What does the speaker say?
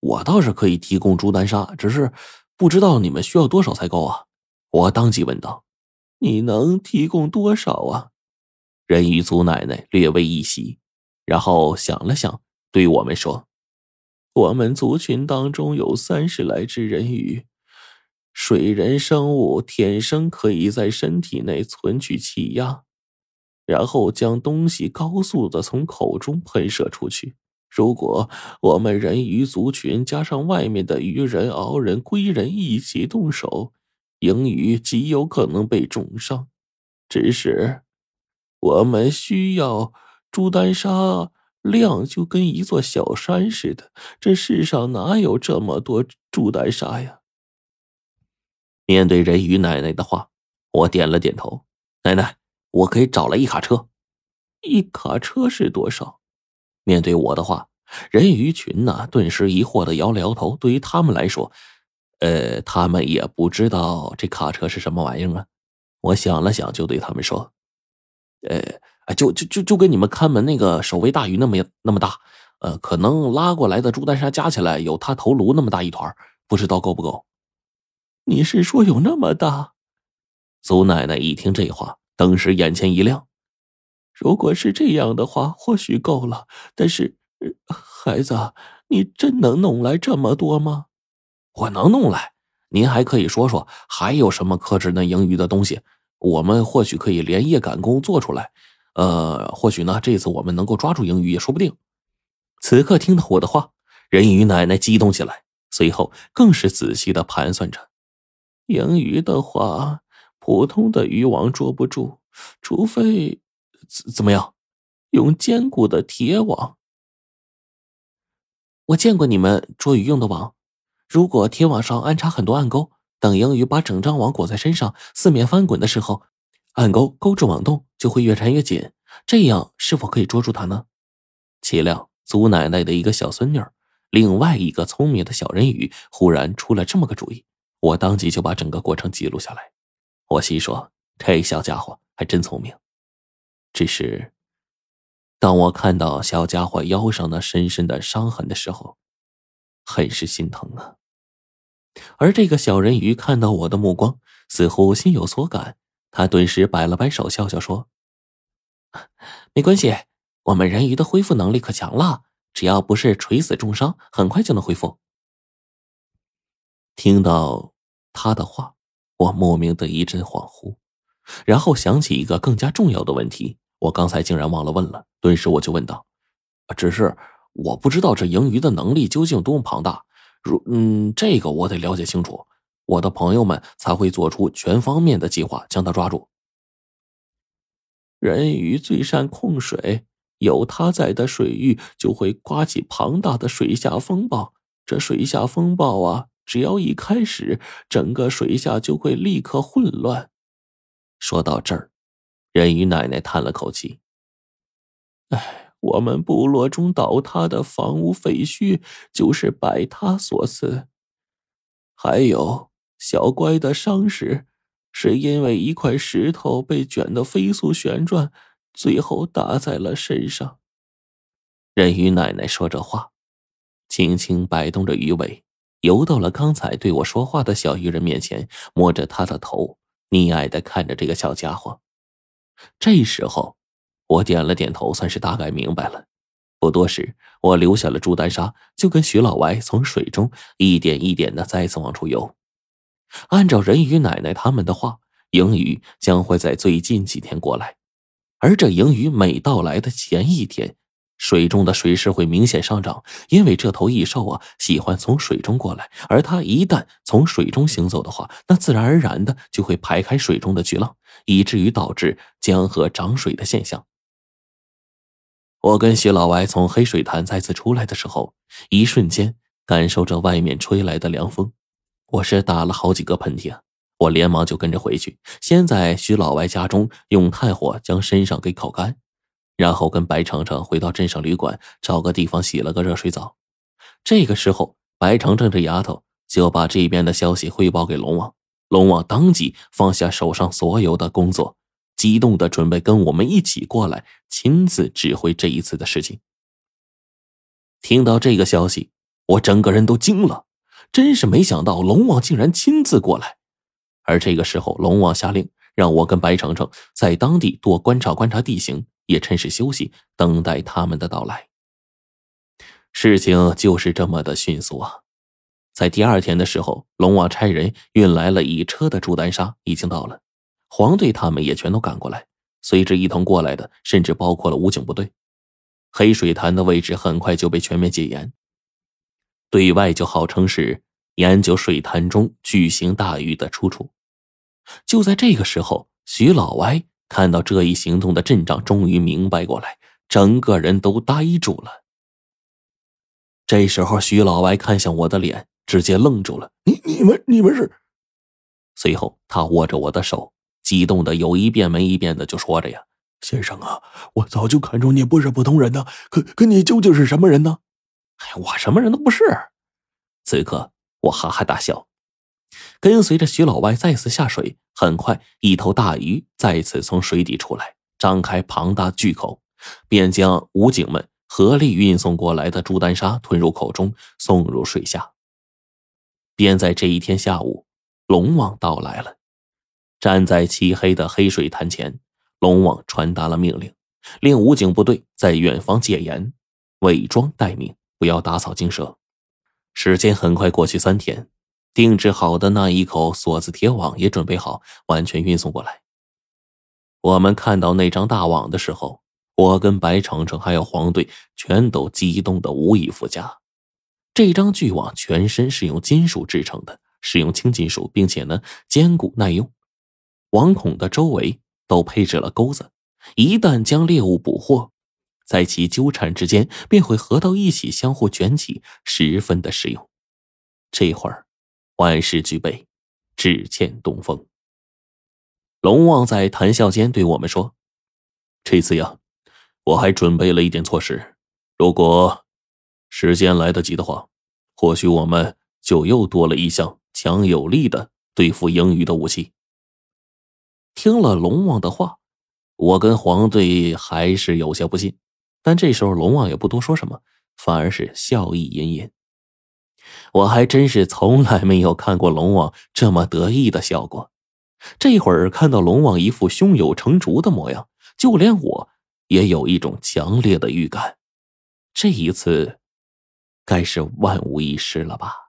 我倒是可以提供朱丹砂，只是不知道你们需要多少才够啊？我当即问道：“你能提供多少啊？”人鱼族奶奶略微一喜，然后想了想，对我们说：“我们族群当中有三十来只人鱼，水人生物天生可以在身体内存取气压。”然后将东西高速的从口中喷射出去。如果我们人鱼族群加上外面的鱼人、鳌人、龟人一起动手，鹰鱼极有可能被重伤。只是我们需要朱丹砂，量就跟一座小山似的。这世上哪有这么多朱丹砂呀？面对人鱼奶奶的话，我点了点头。奶奶。我可以找来一卡车，一卡车是多少？面对我的话，人鱼群呢顿时疑惑的摇了摇头。对于他们来说，呃，他们也不知道这卡车是什么玩意儿啊。我想了想，就对他们说：“呃，就就就就跟你们看门那个守卫大鱼那么那么大，呃，可能拉过来的朱丹砂加起来有他头颅那么大一团，不知道够不够？”你是说有那么大？祖奶奶一听这话。当时眼前一亮，如果是这样的话，或许够了。但是，孩子，你真能弄来这么多吗？我能弄来。您还可以说说，还有什么克制那盈余的东西？我们或许可以连夜赶工做出来。呃，或许呢，这次我们能够抓住盈余也说不定。此刻听到我的话，人鱼奶奶激动起来，随后更是仔细的盘算着，盈余的话。普通的渔网捉不住，除非怎怎么样，用坚固的铁网。我见过你们捉鱼用的网，如果铁网上安插很多暗钩，等银鱼把整张网裹在身上，四面翻滚的时候，暗钩勾住网洞，就会越缠越紧。这样是否可以捉住它呢？岂料祖奶奶的一个小孙女，另外一个聪明的小人鱼，忽然出了这么个主意，我当即就把整个过程记录下来。我心说：“这小家伙还真聪明。”只是，当我看到小家伙腰上那深深的伤痕的时候，很是心疼啊。而这个小人鱼看到我的目光，似乎心有所感，他顿时摆了摆手，笑笑说：“没关系，我们人鱼的恢复能力可强了，只要不是垂死重伤，很快就能恢复。”听到他的话。我莫名的一阵恍惚，然后想起一个更加重要的问题，我刚才竟然忘了问了。顿时我就问道：“只是我不知道这盈余的能力究竟多么庞大，如嗯，这个我得了解清楚，我的朋友们才会做出全方面的计划将他抓住。”人鱼最善控水，有他在的水域就会刮起庞大的水下风暴。这水下风暴啊！只要一开始，整个水下就会立刻混乱。说到这儿，人鱼奶奶叹了口气：“哎，我们部落中倒塌的房屋废墟就是拜他所赐。还有小乖的伤势，是因为一块石头被卷得飞速旋转，最后打在了身上。”人鱼奶奶说着话，轻轻摆动着鱼尾。游到了刚才对我说话的小鱼人面前，摸着他的头，溺爱的看着这个小家伙。这时候，我点了点头，算是大概明白了。不多时，我留下了朱丹砂，就跟徐老歪从水中一点一点的再次往出游。按照人鱼奶奶他们的话，盈余将会在最近几天过来，而这盈余每到来的前一天。水中的水势会明显上涨，因为这头异兽啊喜欢从水中过来，而它一旦从水中行走的话，那自然而然的就会排开水中的巨浪，以至于导致江河涨水的现象。我跟徐老歪从黑水潭再次出来的时候，一瞬间感受着外面吹来的凉风，我是打了好几个喷嚏啊！我连忙就跟着回去，先在徐老歪家中用炭火将身上给烤干。然后跟白程程回到镇上旅馆，找个地方洗了个热水澡。这个时候，白程程这丫头就把这边的消息汇报给龙王。龙王当即放下手上所有的工作，激动的准备跟我们一起过来，亲自指挥这一次的事情。听到这个消息，我整个人都惊了，真是没想到龙王竟然亲自过来。而这个时候，龙王下令让我跟白程程在当地多观察观察地形，也趁势休息，等待他们的到来。事情就是这么的迅速啊！在第二天的时候，龙王差人运来了一车的朱丹砂，已经到了。黄队他们也全都赶过来，随之一同过来的，甚至包括了武警部队。黑水潭的位置很快就被全面戒严，对外就号称是研究水潭中巨型大鱼的出处。就在这个时候，徐老歪看到这一行动的阵仗，终于明白过来，整个人都呆住了。这时候，徐老歪看向我的脸，直接愣住了：“你、你们、你们是？”随后，他握着我的手，激动的有一遍没一遍的就说着：“呀，先生啊，我早就看出你不是普通人呢，可可你究竟是什么人呢？”“哎，我什么人都不是。”此刻，我哈哈大笑。跟随着徐老歪再次下水，很快一头大鱼再次从水底出来，张开庞大巨口，便将武警们合力运送过来的朱丹砂吞入口中，送入水下。便在这一天下午，龙王到来了，站在漆黑的黑水潭前，龙王传达了命令，令武警部队在远方戒严，伪装待命，不要打草惊蛇。时间很快过去三天。定制好的那一口锁子铁网也准备好，完全运送过来。我们看到那张大网的时候，我跟白程程还有黄队全都激动的无以复加。这张巨网全身是用金属制成的，使用轻金属，并且呢坚固耐用。网孔的周围都配置了钩子，一旦将猎物捕获，在其纠缠之间便会合到一起，相互卷起，十分的实用。这会儿。万事俱备，只欠东风。龙王在谈笑间对我们说：“这次呀，我还准备了一点措施。如果时间来得及的话，或许我们就又多了一项强有力的对付英语的武器。”听了龙王的话，我跟黄队还是有些不信，但这时候龙王也不多说什么，反而是笑意隐隐。我还真是从来没有看过龙王这么得意的笑过。这会儿看到龙王一副胸有成竹的模样，就连我也有一种强烈的预感，这一次该是万无一失了吧。